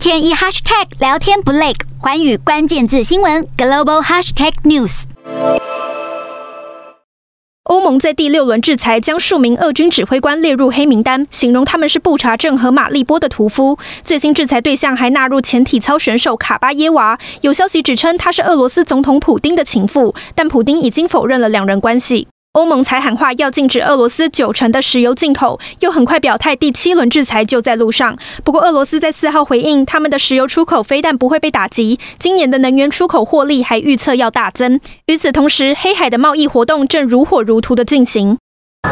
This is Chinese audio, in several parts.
天一 hashtag 聊天不累，寰宇关键字新闻 global hashtag news。欧盟在第六轮制裁将数名俄军指挥官列入黑名单，形容他们是布查镇和马利波的屠夫。最新制裁对象还纳入前体操选手卡巴耶娃，有消息指称他是俄罗斯总统普丁的情妇，但普丁已经否认了两人关系。欧盟才喊话要禁止俄罗斯九成的石油进口，又很快表态第七轮制裁就在路上。不过，俄罗斯在四号回应，他们的石油出口非但不会被打击，今年的能源出口获利还预测要大增。与此同时，黑海的贸易活动正如火如荼的进行。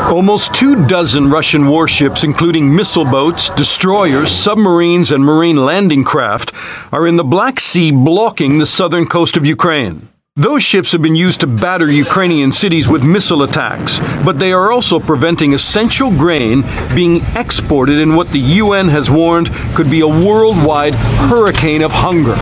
Almost two dozen Russian warships, including missile boats, destroyers, submarines, and marine landing craft, are in the Black Sea blocking the southern coast of Ukraine. Those ships have been used to batter Ukrainian cities with missile attacks, but they are also preventing essential grain being exported in what the UN has warned could be a worldwide hurricane of hunger.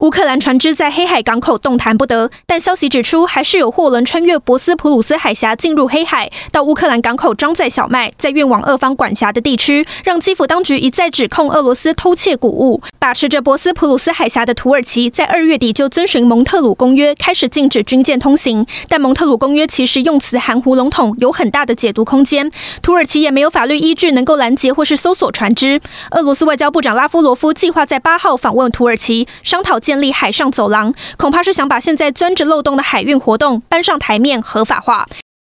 乌克兰船只在黑海港口动弹不得，但消息指出，还是有货轮穿越博斯普鲁斯海峡进入黑海，到乌克兰港口装载小麦，再运往俄方管辖的地区，让基辅当局一再指控俄罗斯偷窃谷物。把持着博斯普鲁斯海峡的土耳其，在二月底就遵循蒙特鲁公约，开始禁止军舰通行。但蒙特鲁公约其实用词含糊笼统，有很大的解读空间。土耳其也没有法律依据能够拦截或是搜索船只。俄罗斯外交部长拉夫罗夫计划在八号访问土耳其，商讨。建立海上走廊，恐怕是想把现在钻着漏洞的海运活动搬上台面合法化。